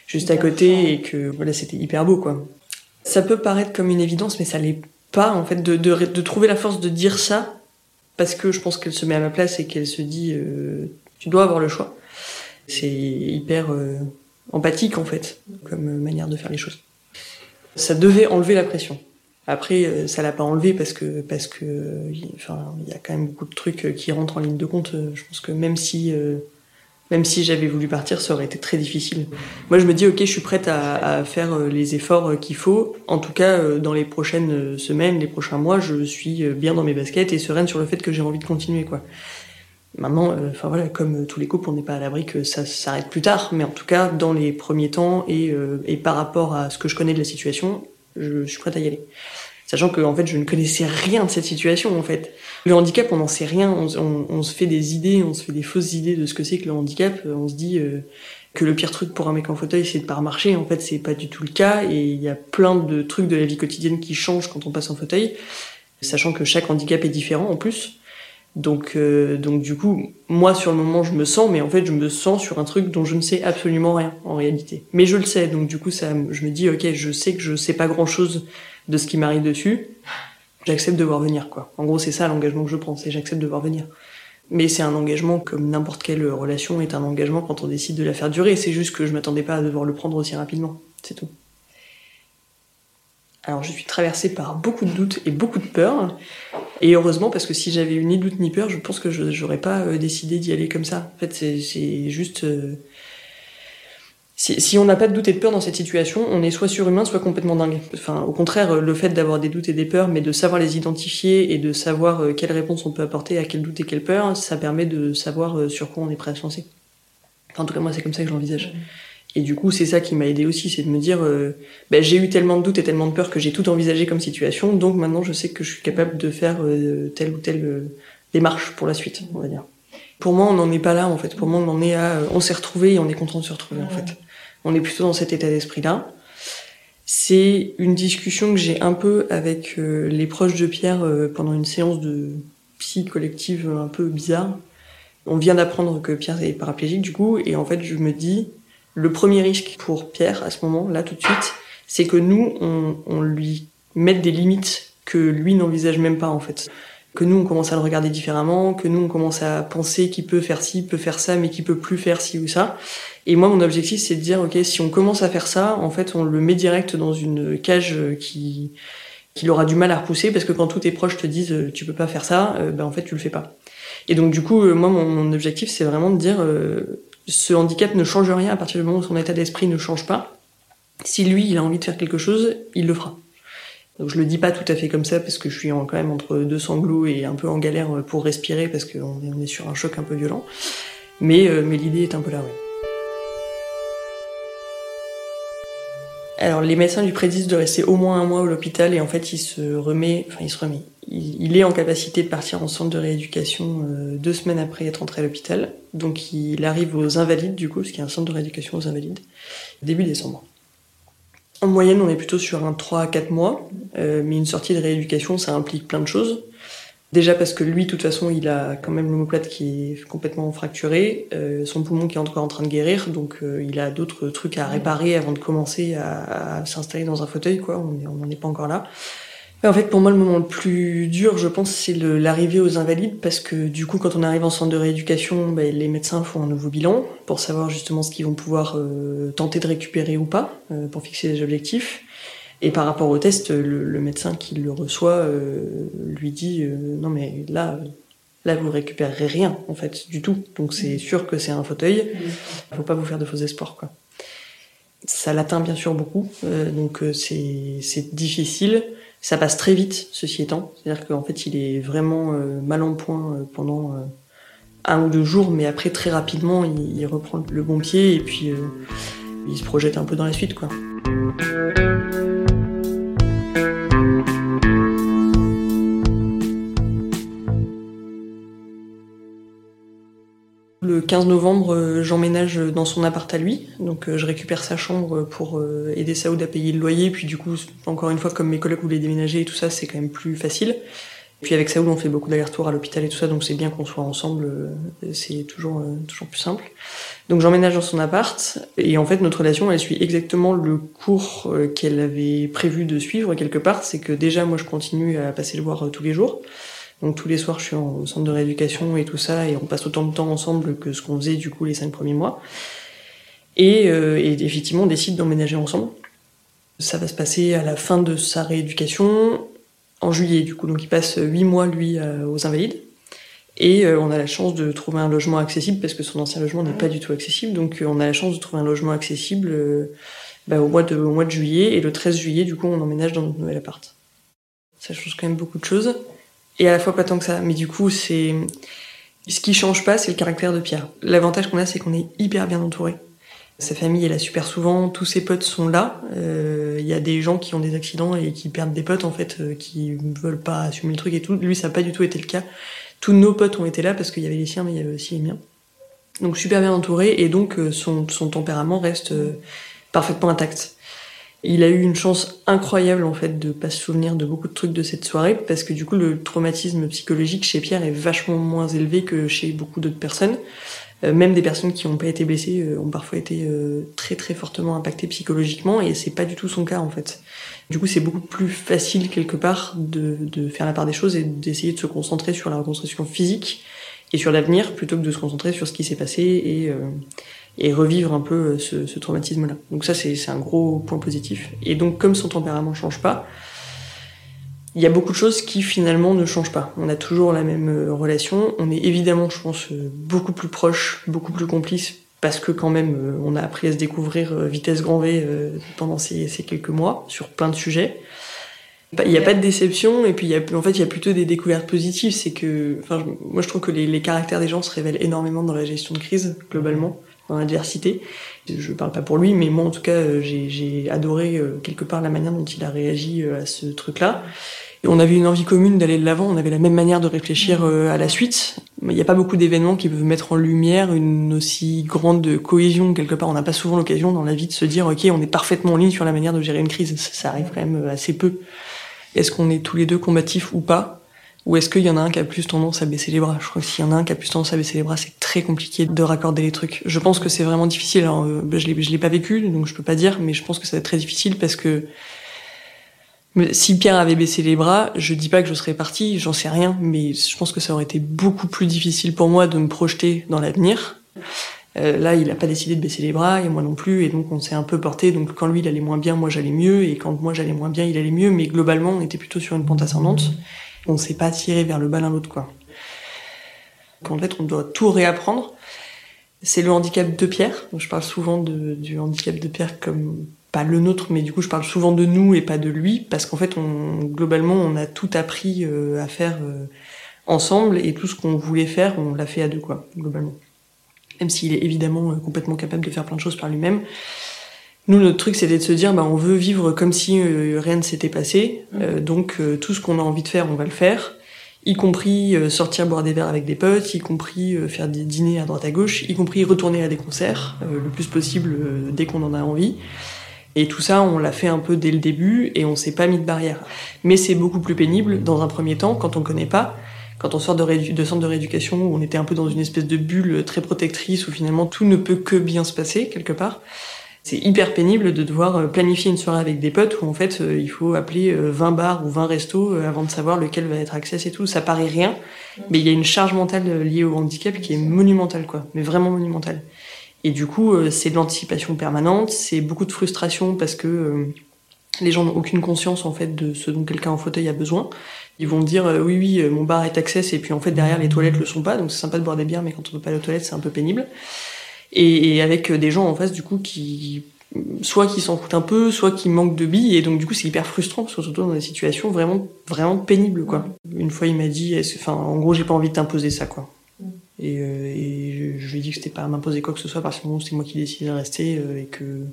juste à côté et que voilà, c'était hyper beau quoi. Ça peut paraître comme une évidence, mais ça l'est pas en fait de, de, de, trouver la force de dire ça parce que je pense qu'elle se met à ma place et qu'elle se dit tu dois avoir le choix. C'est hyper empathique en fait, comme manière de faire les choses. Ça devait enlever la pression. Après, euh, ça l'a pas enlevé parce que parce que, enfin, il y a quand même beaucoup de trucs qui rentrent en ligne de compte. Je pense que même si euh, même si j'avais voulu partir, ça aurait été très difficile. Moi, je me dis, ok, je suis prête à, à faire euh, les efforts qu'il faut. En tout cas, dans les prochaines semaines, les prochains mois, je suis bien dans mes baskets et sereine sur le fait que j'ai envie de continuer, quoi. Maintenant, euh, enfin voilà, comme tous les couples, on n'est pas à l'abri que ça s'arrête plus tard, mais en tout cas, dans les premiers temps et, euh, et par rapport à ce que je connais de la situation, je, suis prête à y aller. Sachant que en fait, je ne connaissais rien de cette situation en fait. Le handicap, on n'en sait rien. On, se fait des idées, on se fait des fausses idées de ce que c'est que le handicap. On se dit euh, que le pire truc pour un mec en fauteuil, c'est de pas marcher. En fait, c'est pas du tout le cas. Et il y a plein de trucs de la vie quotidienne qui changent quand on passe en fauteuil, sachant que chaque handicap est différent en plus. Donc, euh, donc du coup, moi sur le moment je me sens, mais en fait je me sens sur un truc dont je ne sais absolument rien en réalité. Mais je le sais, donc du coup ça, je me dis ok, je sais que je sais pas grand chose de ce qui m'arrive dessus. J'accepte de voir venir quoi. En gros c'est ça l'engagement que je prends, c'est j'accepte de voir venir. Mais c'est un engagement comme n'importe quelle relation est un engagement quand on décide de la faire durer. C'est juste que je m'attendais pas à devoir le prendre aussi rapidement, c'est tout. Alors je suis traversée par beaucoup de doutes et beaucoup de peurs. Et heureusement, parce que si j'avais eu ni doute ni peur, je pense que je n'aurais pas euh, décidé d'y aller comme ça. En fait, c'est juste... Euh, si, on n'a pas de doute et de peur dans cette situation, on est soit surhumain, soit complètement dingue. Enfin, au contraire, le fait d'avoir des doutes et des peurs, mais de savoir les identifier et de savoir euh, quelle réponse on peut apporter à quel doute et quelle peur, ça permet de savoir sur quoi on est prêt à se lancer. En tout cas, moi, c'est comme ça que je l'envisage. Et du coup, c'est ça qui m'a aidé aussi, c'est de me dire, euh, ben, j'ai eu tellement de doutes et tellement de peur que j'ai tout envisagé comme situation, donc maintenant je sais que je suis capable de faire euh, telle ou telle euh, démarche pour la suite, on va dire. Pour moi, on n'en est pas là, en fait. Pour moi, on en est à, on s'est retrouvé et on est content de se retrouver, en fait. On est plutôt dans cet état d'esprit-là. C'est une discussion que j'ai un peu avec les proches de Pierre pendant une séance de psy collective un peu bizarre. On vient d'apprendre que Pierre est paraplégique, du coup, et en fait, je me dis, le premier risque pour Pierre à ce moment, là tout de suite, c'est que nous, on, lui mette des limites que lui n'envisage même pas en fait. que nous on commence à le regarder différemment, que nous on commence à penser qu'il peut faire ci, peut faire ça, mais qu'il peut plus faire ci ou ça. Et moi mon objectif c'est de dire ok si on commence à faire ça, en fait on le met direct dans une cage qui qu'il aura du mal à repousser parce que quand tous tes proches te disent euh, tu peux pas faire ça, euh, ben en fait tu le fais pas. Et donc du coup euh, moi mon, mon objectif c'est vraiment de dire ce handicap ne change rien à partir du moment où son état d'esprit ne change pas. Si lui il a envie de faire quelque chose, il le fera. Donc je le dis pas tout à fait comme ça parce que je suis quand même entre deux sanglots et un peu en galère pour respirer parce qu'on est, sur un choc un peu violent. Mais, euh, l'idée est un peu là, ouais. Alors les médecins lui prédisent de rester au moins un mois à l'hôpital et en fait il se remet, enfin il se remet, il, est en capacité de partir en centre de rééducation euh, deux semaines après être entré à l'hôpital. Donc il arrive aux Invalides du coup, ce qui est un centre de rééducation aux Invalides, début décembre. En moyenne, on est plutôt sur un 3 à 4 mois, euh, mais une sortie de rééducation, ça implique plein de choses. Déjà parce que lui, de toute façon, il a quand même l'omoplate qui est complètement fracturé, euh, son poumon qui est encore en train de guérir, donc euh, il a d'autres trucs à réparer avant de commencer à, s'installer dans un fauteuil, quoi. On n'en est pas encore là. En fait, pour moi, le moment le plus dur, je pense, c'est l'arrivée aux invalides, parce que du coup, quand on arrive en centre de rééducation, ben, les médecins font un nouveau bilan pour savoir justement ce qu'ils vont pouvoir euh, tenter de récupérer ou pas, euh, pour fixer des objectifs. Et par rapport au test, le, médecin qui le reçoit euh, lui dit non mais là, là vous récupérerez rien en fait du tout. Donc c'est sûr que c'est un fauteuil. Il faut pas vous faire de faux espoirs quoi. Ça l'atteint bien sûr beaucoup, donc c'est difficile. Ça passe très vite, ceci étant. C'est-à-dire qu'en fait, il est vraiment euh, mal en point euh, pendant euh, un ou deux jours, mais après, très rapidement, il, reprend le bon pied et puis il se projette un peu dans la suite, quoi. Le 15 novembre, euh, j'emménage dans son appart à lui, donc euh, je récupère sa chambre pour euh, aider Saoud à payer le loyer, puis du coup, encore une fois, comme mes collègues voulaient déménager et tout ça, c'est quand même plus facile. Puis avec Saoud, on fait beaucoup d'allers-retours à l'hôpital et tout ça, donc c'est bien qu'on soit ensemble, c'est toujours toujours plus simple. Donc j'emménage dans son appart, et en fait notre relation, elle suit exactement le cours qu'elle avait prévu de suivre quelque part, c'est que déjà moi je continue à passer le voir tous les jours. Donc tous les soirs, je suis en centre de rééducation et tout ça, et on passe autant de temps ensemble que ce qu'on faisait du coup les cinq premiers mois. Et, euh, effectivement, on décide d'emménager ensemble. Ça va se passer à la fin de sa rééducation, en juillet du coup. Donc il passe huit mois lui euh, aux Invalides. Et euh, on a la chance de trouver un logement accessible parce que son ancien logement n'est pas du tout accessible. Donc on a la chance de trouver un logement accessible bah, au, mois de, au mois de juillet. Et le 13 juillet, du coup, on emménage dans notre nouvel appart. Ça change quand même beaucoup de choses et à la fois pas tant que ça. Mais du coup, c'est ce qui change pas, c'est le caractère de Pierre. L'avantage qu'on a, c'est qu'on est hyper bien entouré. Sa famille est là super souvent, tous ses potes sont là. Il euh, y a des gens qui ont des accidents et qui perdent des potes en fait, euh, qui veulent pas assumer le truc et tout. Lui, ça n'a pas du tout été le cas. Tous nos potes ont été là parce qu'il y avait les siens, mais il y avait aussi les miens. Donc super bien entouré et donc euh, son tempérament reste parfaitement intact. Il a eu une chance incroyable en fait de pas se souvenir de beaucoup de trucs de cette soirée parce que du coup le traumatisme psychologique chez Pierre est vachement moins élevé que chez beaucoup d'autres personnes. Euh, même des personnes qui n'ont pas été blessées euh, ont parfois été euh, très très fortement impactées psychologiquement et c'est pas du tout son cas en fait. Du coup c'est beaucoup plus facile quelque part de, de faire la part des choses et d'essayer de se concentrer sur la reconstruction physique et sur l'avenir plutôt que de se concentrer sur ce qui s'est passé et et revivre un peu euh, ce, traumatisme-là. Donc ça, c'est un gros point positif. Et donc, comme son tempérament change pas, il y a beaucoup de choses qui finalement ne changent pas. On a toujours la même euh, relation. On est évidemment, je pense, euh, beaucoup plus proches, beaucoup plus complices, parce que quand même, on a appris à se découvrir vitesse grand V pendant ces, quelques mois sur plein de sujets. Bah, il n'y a pas de déception et puis y a, en fait il y a plutôt des découvertes positives. C'est que, moi je trouve que les, caractères des gens se révèlent énormément dans la gestion de crise globalement dans l'adversité. Je parle pas pour lui, mais moi en tout cas, euh, j'ai adoré euh, quelque part la manière dont il a réagi euh, à ce truc-là. Et on avait une envie commune d'aller de l'avant, on avait la même manière de réfléchir à la suite. Il n'y a pas beaucoup d'événements qui peuvent mettre en lumière une aussi grande cohésion quelque part. On n'a pas souvent l'occasion dans la vie de se dire, ok, on est parfaitement en ligne sur la manière de gérer une crise. Ça, arrive quand même assez peu. Est-ce qu'on est tous les deux combatifs ou pas? Ou est-ce qu'il y en a un qui a plus tendance à baisser les bras? Je crois que s'il y en a un qui a plus tendance à baisser les bras, c'est très compliqué de raccorder les trucs. Je pense que c'est vraiment difficile. Alors, euh, je l'ai, l'ai pas vécu, donc je peux pas dire, mais je pense que ça va être très difficile parce que si Pierre avait baissé les bras, je dis pas que je serais partie, j'en sais rien, mais je pense que ça aurait été beaucoup plus difficile pour moi de me projeter dans l'avenir. Euh, là, il a pas décidé de baisser les bras et moi non plus, et donc on s'est un peu porté. Donc quand lui il allait moins bien, moi j'allais mieux, et quand moi j'allais moins bien, il allait mieux. Mais globalement, on était plutôt sur une pente ascendante. On s'est pas tiré vers le bas l'un l'autre, quoi. En fait, on doit tout réapprendre. C'est le handicap de Pierre. Je parle souvent du handicap de Pierre comme pas le nôtre, mais du coup, je parle souvent de nous et pas de lui, parce qu'en fait, on, globalement, on a tout appris euh, à faire euh, ensemble, et tout ce qu'on voulait faire, on l'a fait à deux, quoi, globalement. Même s'il est évidemment euh, complètement capable de faire plein de choses par lui-même. Nous, notre truc, c'était de se dire, bah, on veut vivre comme si rien ne s'était passé, donc tout ce qu'on a envie de faire, on va le faire y compris sortir boire des verres avec des potes, y compris faire des dîners à droite à gauche, y compris retourner à des concerts le plus possible dès qu'on en a envie. Et tout ça, on l'a fait un peu dès le début et on s'est pas mis de barrière. Mais c'est beaucoup plus pénible dans un premier temps quand on connaît pas, quand on sort de, de centre de rééducation où on était un peu dans une espèce de bulle très protectrice où finalement tout ne peut que bien se passer quelque part. C'est hyper pénible de devoir euh, planifier une soirée avec des potes où en fait euh, il faut appeler 20 euh, bars ou 20 restos avant de savoir lequel va être accès et tout. Ça paraît rien, mais il y a une charge mentale liée au handicap qui est monumentale quoi, mais vraiment monumentale. Et du coup, c'est de l'anticipation permanente, c'est beaucoup de frustration parce que euh, les gens n'ont aucune conscience en fait de ce dont quelqu'un en fauteuil a besoin. Ils vont dire euh, oui oui mon bar est access et puis en fait derrière les toilettes le sont pas donc c'est sympa de boire des bières mais quand on peut pas aller aux toilettes c'est un peu pénible. Et, avec des gens en face du coup qui soit qui s'en foutent un peu, soit qui manquent de billes. Et donc du coup c'est hyper frustrant parce dans des situations vraiment vraiment pénibles quoi. Une fois il m'a dit enfin en gros j'ai pas envie de t'imposer ça quoi. Et, euh, et je, lui ai dit que c'était pas à m'imposer quoi que ce soit parce que c'est moi qui décidais de rester euh, et que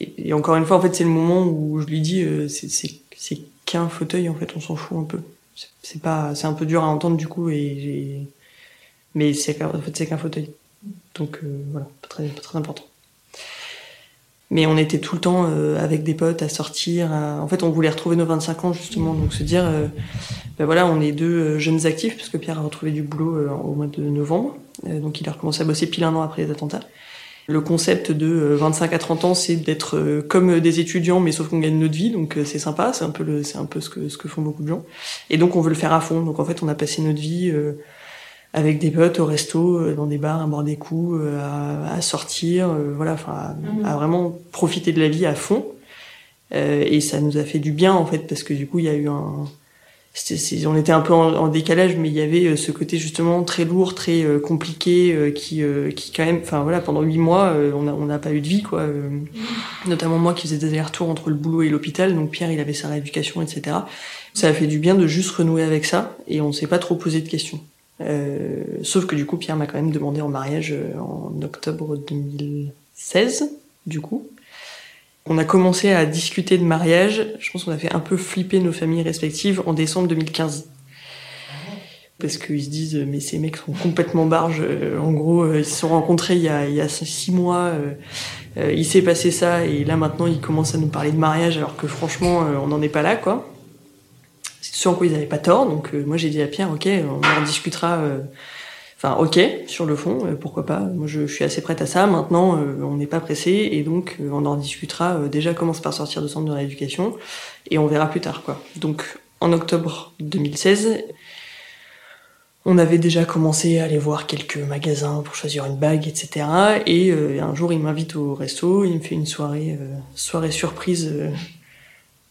et, encore une fois en fait c'est le moment où je lui dis euh, c'est qu'un fauteuil en fait on s'en fout un peu. C'est pas c'est un peu dur à entendre du coup et mais c'est en fait c'est qu'un fauteuil donc voilà pas très pas très important mais on était tout le temps euh, avec des potes à sortir. En fait, on voulait retrouver nos 25 ans justement, donc se dire, euh, ben voilà, on est deux euh, jeunes actifs parce que Pierre a retrouvé du boulot au mois de novembre, donc il a recommencé à bosser pile un an après les attentats. Le concept de 25 à 30 ans, c'est d'être comme des étudiants, mais sauf qu'on gagne notre vie, donc c'est sympa, c'est un peu le, c'est un peu ce que ce que font beaucoup de gens. Et donc on veut le faire à fond. Donc en fait, on a passé notre vie avec des potes au resto, euh, dans des bars, à boire des coups, euh, à, à sortir, euh, voilà, enfin, mhm. à, vraiment profiter de la vie à fond. et ça nous a fait du bien en fait parce que du coup il y a eu un, on était un peu en, décalage, mais il y avait ce côté justement très lourd, très compliqué, qui, qui quand même, enfin voilà, pendant huit mois, on n'a on a pas eu de vie quoi. Mhm. Notamment moi qui faisais des allers-retours entre le boulot et l'hôpital, donc Pierre il avait sa rééducation, etc. Ça a fait du bien de juste renouer avec ça, et on s'est pas trop posé de questions. Euh, sauf que du coup, Pierre m'a quand même demandé en mariage euh, en octobre 2016, du coup. On a commencé à discuter de mariage. Je pense qu'on a fait un peu flipper nos familles respectives en décembre 2015. Parce qu'ils se disent, mais ces mecs sont complètement barges. Euh, en gros, ils se sont rencontrés il y a, il y a six mois. il s'est passé ça et là maintenant ils commencent à nous parler de mariage alors que franchement on n'en est pas là quoi. Ce en quoi ils n'avaient pas tort. Donc euh, moi j'ai dit à Pierre, ok, on en discutera. Euh, enfin, ok, sur le fond, euh, pourquoi pas. Moi je, suis assez prête à ça. Maintenant, on n'est pas pressé et donc on en discutera. déjà commence par sortir de centre de rééducation et on verra plus tard quoi. Donc en octobre 2016. On avait déjà commencé à aller voir quelques magasins pour choisir une bague, etc. Et un jour, il m'invite au resto, il me fait une soirée, soirée surprise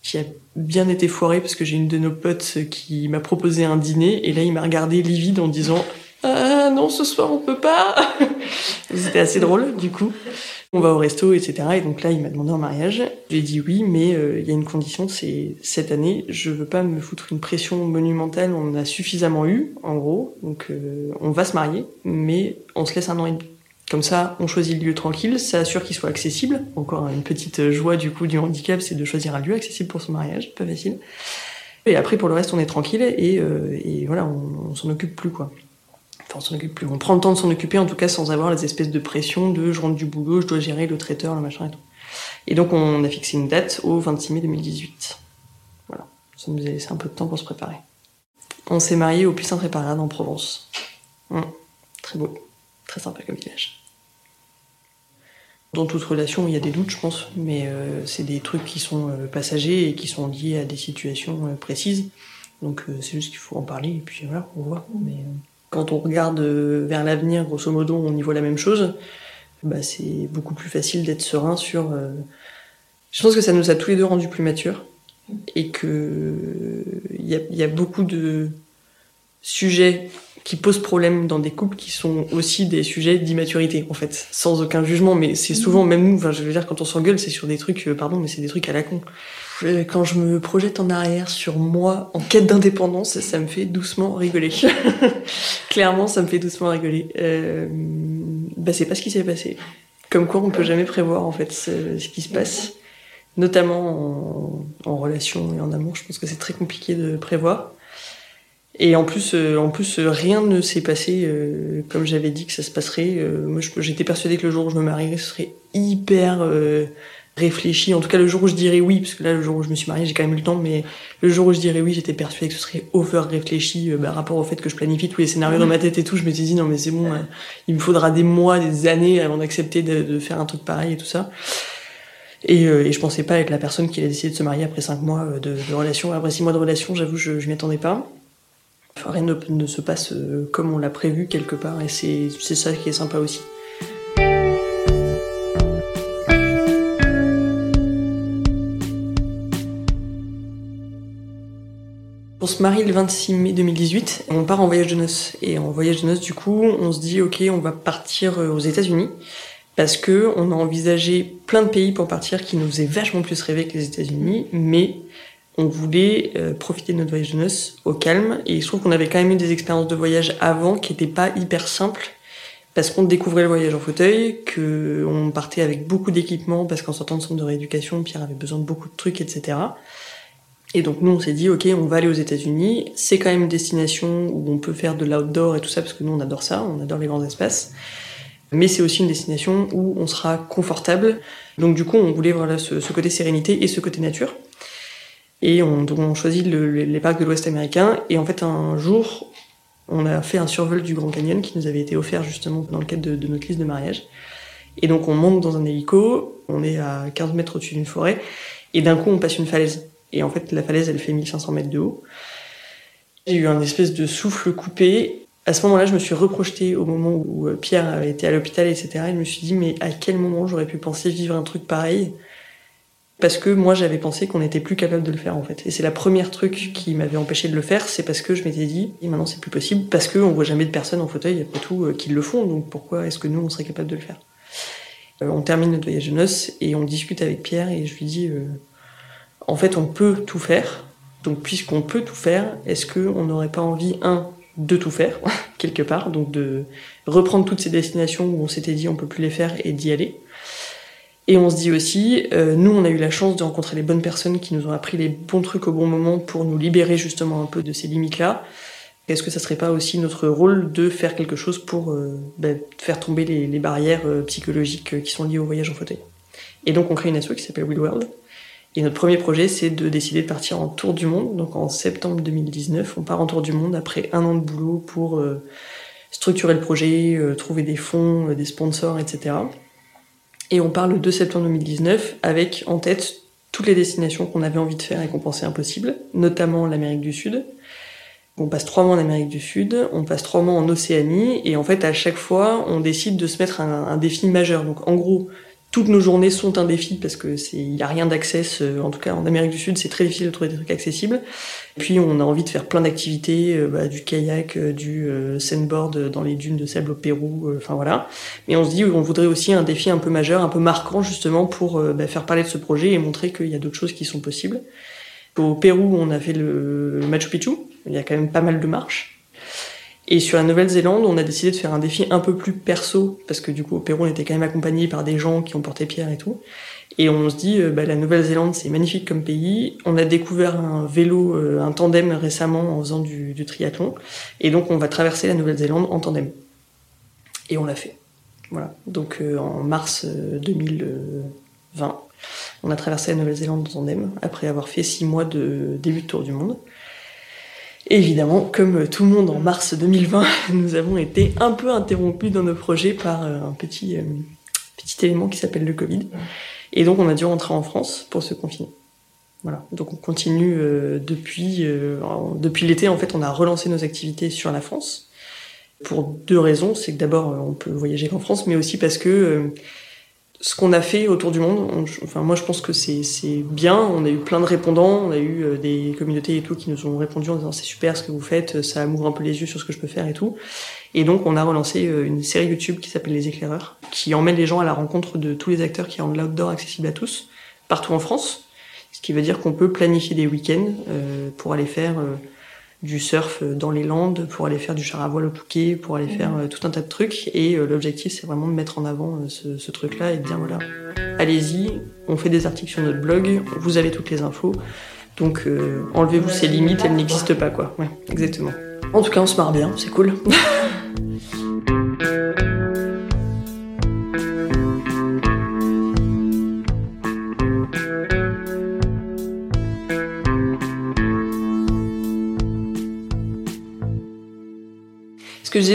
qui a bien été foiré parce que j'ai une de nos potes qui m'a proposé un dîner et là il m'a regardé livide en disant ah non ce soir on peut pas! C'était assez drôle du coup. On va au resto etc et donc là il m'a demandé en mariage. J'ai dit oui mais euh, il y a une condition c'est cette année je veux pas me foutre une pression monumentale. On a suffisamment eu en gros. Donc euh, on va se marier mais on se laisse un an et demi comme ça, on choisit le lieu tranquille, ça assure qu'il soit accessible. Encore une petite joie du coup du handicap, c'est de choisir un lieu accessible pour son mariage, pas facile. Et après, pour le reste, on est tranquille et, euh, voilà, on, s'en occupe plus quoi. Enfin, on s'en occupe plus. On prend le temps de s'en occuper, en tout cas, sans avoir les espèces de pression de je rentre du boulot, je dois gérer le traiteur, le machin et tout. Et donc, on a fixé une date au 26 mai 2018. Voilà. Ça nous a laissé un peu de temps pour se préparer. On s'est marié au Puy Saint-Réparade en Provence. Hum, très beau. Très sympa comme village. Dans toute relation, il y a des doutes, je pense, mais euh, c'est des trucs qui sont euh, passagers et qui sont liés à des situations euh, précises. Donc euh, c'est juste qu'il faut en parler et puis voilà, on voit. Mais quand on regarde vers l'avenir, grosso modo, on y voit la même chose. Bah, c'est beaucoup plus facile d'être serein sur. Je pense que ça nous a tous les deux rendus plus matures et que il y y a beaucoup de sujets qui posent problème dans des couples qui sont aussi des sujets d'immaturité en fait. Sans aucun jugement mais c'est souvent même nous enfin je veux dire quand on s'engueule c'est sur des trucs euh, pardon mais c'est des trucs à la con. Euh, quand je me projette en arrière sur moi en quête d'indépendance ça me fait doucement rigoler. Clairement ça me fait doucement rigoler. Euh, bah c'est pas ce qui s'est passé. Comme quoi on peut jamais prévoir en fait ce, ce qui se passe. Notamment en, en relation et en amour je pense que c'est très compliqué de prévoir et en plus, euh, en plus, euh, rien ne s'est passé euh, comme j'avais dit que ça se passerait. Euh, moi, j'étais persuadée que le jour où je me marierais, ce serait hyper euh, réfléchi. En tout cas, le jour où je dirais oui, parce que là, le jour où je me suis mariée, j'ai quand même eu le temps, mais le jour où je dirais oui, j'étais persuadée que ce serait over réfléchi, euh, bah, rapport au fait que je planifie tous les scénarios dans ma tête et tout. Je me suis dit non, mais c'est bon, euh, il me faudra des mois, des années avant d'accepter de, de faire un truc pareil et tout ça. Et, euh, et je pensais pas être la personne qui a décidé de se marier après cinq mois de, de relation. Après six mois de relation, j'avoue, je, je m'y attendais pas. Rien ne, se passe euh, comme on l'a prévu quelque part, et c'est ça qui est sympa aussi. On se marie le 26 mai 2018, et on part en voyage de noces. Et en voyage de noces, du coup, on se dit, ok, on va partir euh, aux États-Unis, parce que on a envisagé plein de pays pour partir qui nous faisaient vachement plus rêver que les États-Unis, mais on voulait euh, profiter de notre voyage de noces au calme. Et il se trouve qu'on avait quand même eu des expériences de voyage avant qui n'étaient pas hyper simples, parce qu'on découvrait le voyage en fauteuil, que on partait avec beaucoup d'équipements, parce qu'en sortant de centre de rééducation, Pierre avait besoin de beaucoup de trucs, etc. Et donc nous on s'est dit ok on va aller aux États-Unis, c'est quand même une destination où on peut faire de l'outdoor et tout ça parce que nous on adore ça, on adore les grands espaces. Mais c'est aussi une destination où on sera confortable. Donc du coup on voulait voilà ce, ce côté sérénité et ce côté nature. Et on, donc on choisit le- le- les parcs de l'Ouest américain et en fait un jour on a fait un survol du Grand Canyon qui nous avait été offert justement dans le cadre de, de notre liste de mariage. Et donc on monte dans un hélico, on est à 15 mètres au-dessus d'une forêt et d'un coup on passe une falaise. Et en fait, la falaise, elle fait 1500 mètres de haut. J'ai eu un espèce de souffle coupé. À ce moment-là, je me suis reprojetée au moment où euh, Pierre avait été à l'hôpital, etc. Et je me suis dit, mais à quel moment j'aurais pu penser vivre un truc pareil Parce que moi, j'avais pensé qu'on n'était plus capable de le faire, en fait. Et c'est la première truc qui m'avait empêché de le faire, c'est parce que je m'étais dit, et maintenant c'est plus possible, parce qu'on voit jamais de personnes en fauteuil, après tout, euh, qui le font. Donc pourquoi est-ce que nous, on serait capable de le faire? Euh, On termine notre voyage de noces et on discute avec Pierre et je lui dis... euh, en fait, on peut tout faire. Donc, puisqu'on peut tout faire, est-ce qu'on n'aurait pas envie, un, de tout faire, quelque part, donc de reprendre toutes ces destinations où on s'était dit on peut plus les faire et d'y aller? Et on se dit aussi, euh, nous, on a eu la chance de rencontrer les bonnes personnes qui nous ont appris les bons trucs au bon moment pour nous libérer justement un peu de ces limites-là. Est-ce que ça serait pas aussi notre rôle de faire quelque chose pour euh, ben, faire tomber les, barrières euh, psychologiques euh, qui sont liées au voyage en fauteuil? Et donc, on crée une asso qui s'appelle Will World. Et notre premier projet, c'est de décider de partir en tour du monde. Donc en septembre 2019, on part en tour du monde après un an de boulot pour euh, structurer le projet, trouver des fonds, des sponsors, etc. Et on part le 2 septembre 2019 avec en tête toutes les destinations qu'on avait envie de faire et qu'on pensait impossibles, notamment l'Amérique du Sud. On passe trois mois en Amérique du Sud, on passe trois mois en Océanie, et en fait à chaque fois on décide de se mettre un, un défi majeur. Donc en gros, toutes nos journées sont un défi parce que c'est il y a rien d'accès en tout cas en Amérique du Sud c'est très difficile de trouver des trucs accessibles. Puis on a envie de faire plein d'activités euh, bah, du kayak euh, du euh, sandboard dans les dunes de sable au Pérou euh, enfin voilà. Mais on se dit on voudrait aussi un défi un peu majeur un peu marquant justement pour euh, bah, faire parler de ce projet et montrer qu'il y a d'autres choses qui sont possibles. Au Pérou on a fait le Machu Picchu. Il y a quand même pas mal de marches et sur la Nouvelle-Zélande, on a décidé de faire un défi un peu plus perso, parce que du coup, au Pérou, on était quand même accompagné par des gens qui ont porté pierre et tout. Et on se dit, euh, bah, la Nouvelle-Zélande, c'est magnifique comme pays. On a découvert un vélo, euh, un tandem récemment en faisant du, triathlon. Et donc, on va traverser la Nouvelle-Zélande en tandem. Et on l'a fait. Voilà. Donc, euh, en mars euh, 2020, on a traversé la Nouvelle-Zélande en tandem, après avoir fait six mois de début de tour du monde. Évidemment, comme tout le monde en mars 2020, nous avons été un peu interrompus dans nos projets par euh, un petit, euh, petit élément qui s'appelle le Covid. Et donc on a dû rentrer en France pour se confiner. Voilà. Donc on continue euh, depuis euh, depuis l'été en fait on a relancé nos activités sur la France pour deux raisons. C'est que d'abord on peut voyager qu'en France, mais aussi parce que ce qu'on a fait autour du monde, enfin moi je pense que c'est bien. On a eu plein de répondants, on a eu euh, des communautés et tout qui nous ont répondu en disant c'est super ce que vous faites, ça m'ouvre un peu les yeux sur ce que je peux faire et tout. Et donc on a relancé euh, une série YouTube qui s'appelle Les Éclaireurs, qui emmène les gens à la rencontre de tous les acteurs qui rendent l'outdoor accessible à tous, partout en France. Ce qui veut dire qu'on peut planifier des week-ends euh, pour aller faire du surf dans les Landes, pour aller faire du char à voile au Touquet, pour aller faire euh, tout un tas de trucs. Et euh, l'objectif, c'est vraiment de mettre en avant euh, ce, ce truc-là et de dire voilà, allez-y, on fait des articles sur notre blog, vous avez toutes les infos. Donc enlevez-vous ces limites, elles n'existent pas quoi. Ouais, exactement. En tout cas, on se marre bien, c'est cool.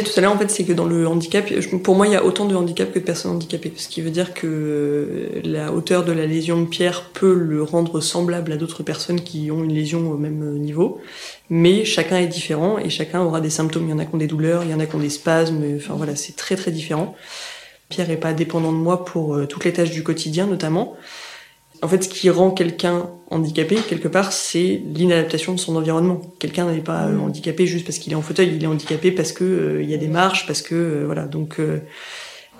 tout à l'heure, en fait, c'est que dans le handicap, pour moi, il y a autant de handicap que de personnes handicapées. Ce qui veut dire que la hauteur de la lésion de Pierre peut le rendre semblable à d'autres personnes qui ont une lésion au même niveau. Mais chacun est différent et chacun aura des symptômes. Il y en a qui ont des douleurs, il y en a qui ont des spasmes. Enfin voilà, c'est très très différent. Pierre est pas dépendant de moi pour euh, toutes les tâches du quotidien, notamment. En fait, ce qui rend quelqu'un handicapé, quelque part, c'est l'inadaptation de son environnement. Quelqu'un n'est pas euh, handicapé juste parce qu'il est en fauteuil, il est handicapé parce que euh, il y a des marches, parce que euh, voilà. Donc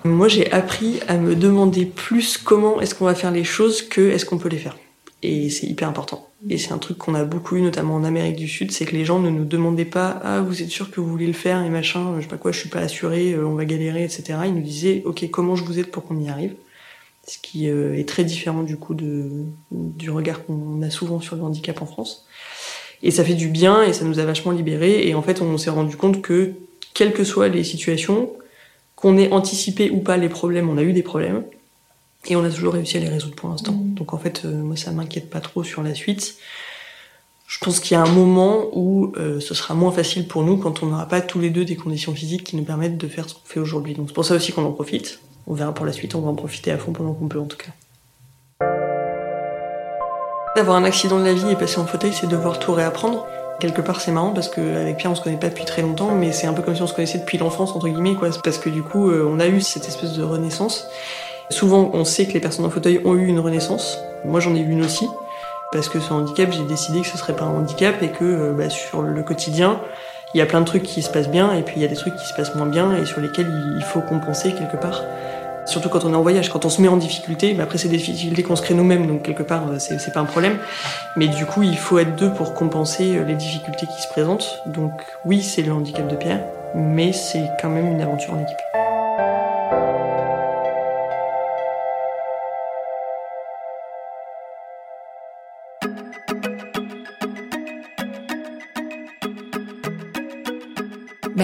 moi, j'ai appris à me demander plus comment est-ce qu'on va faire les choses que est-ce qu'on peut les faire. Et c'est hyper important. Et c'est un truc qu'on a beaucoup eu, notamment en Amérique du Sud, c'est que les gens ne nous demandaient pas ah vous êtes sûr que vous voulez le faire? et machin, je sais pas quoi, je suis pas assuré, on va galérer, etc. Ils nous disaient ok comment je vous aide pour qu'on y arrive? Ce qui euh, est très différent du coup de, du regard qu'on a souvent sur le handicap en France. Et ça fait du bien et ça nous a vachement libérés. Et en fait, on s'est rendu compte que, quelles que soient les situations, qu'on ait anticipé ou pas les problèmes, on a eu des problèmes. Et on a toujours réussi à les résoudre pour l'instant. Mmh. Donc en fait, euh, moi, ça m'inquiète pas trop sur la suite. Je pense qu'il y a un moment où euh, ce sera moins facile pour nous quand on n'aura pas tous les deux des conditions physiques qui nous permettent de faire ce qu'on fait aujourd'hui. Donc c'est pour ça aussi qu'on en profite on verra pour la suite, on va en profiter à fond pendant qu'on peut en tout cas. D'avoir un accident de la vie et passer en fauteuil, c'est devoir tout réapprendre. Quelque part, c'est marrant parce qu'avec Pierre, on se connaît pas depuis très longtemps, mais c'est un peu comme si on se connaissait depuis l'enfance, entre guillemets, quoi. Parce que du coup, euh, on a eu cette espèce de renaissance. Souvent, on sait que les personnes en fauteuil ont eu une renaissance. Moi, j'en ai eu une aussi. Parce que ce handicap, j'ai décidé que ce serait pas un handicap et que euh, bah, sur le quotidien, il y a plein de trucs qui se passent bien et puis il y a des trucs qui se passent moins bien et sur lesquels il faut compenser quelque part. Surtout quand on est en voyage, quand on se met en difficulté, mais après c'est des difficultés qu'on se crée nous-mêmes, donc quelque part euh, c'est pas un problème. Mais du coup, il faut être deux pour compenser euh, les difficultés qui se présentent. Donc oui, c'est le handicap de Pierre, mais c'est quand même une aventure en équipe.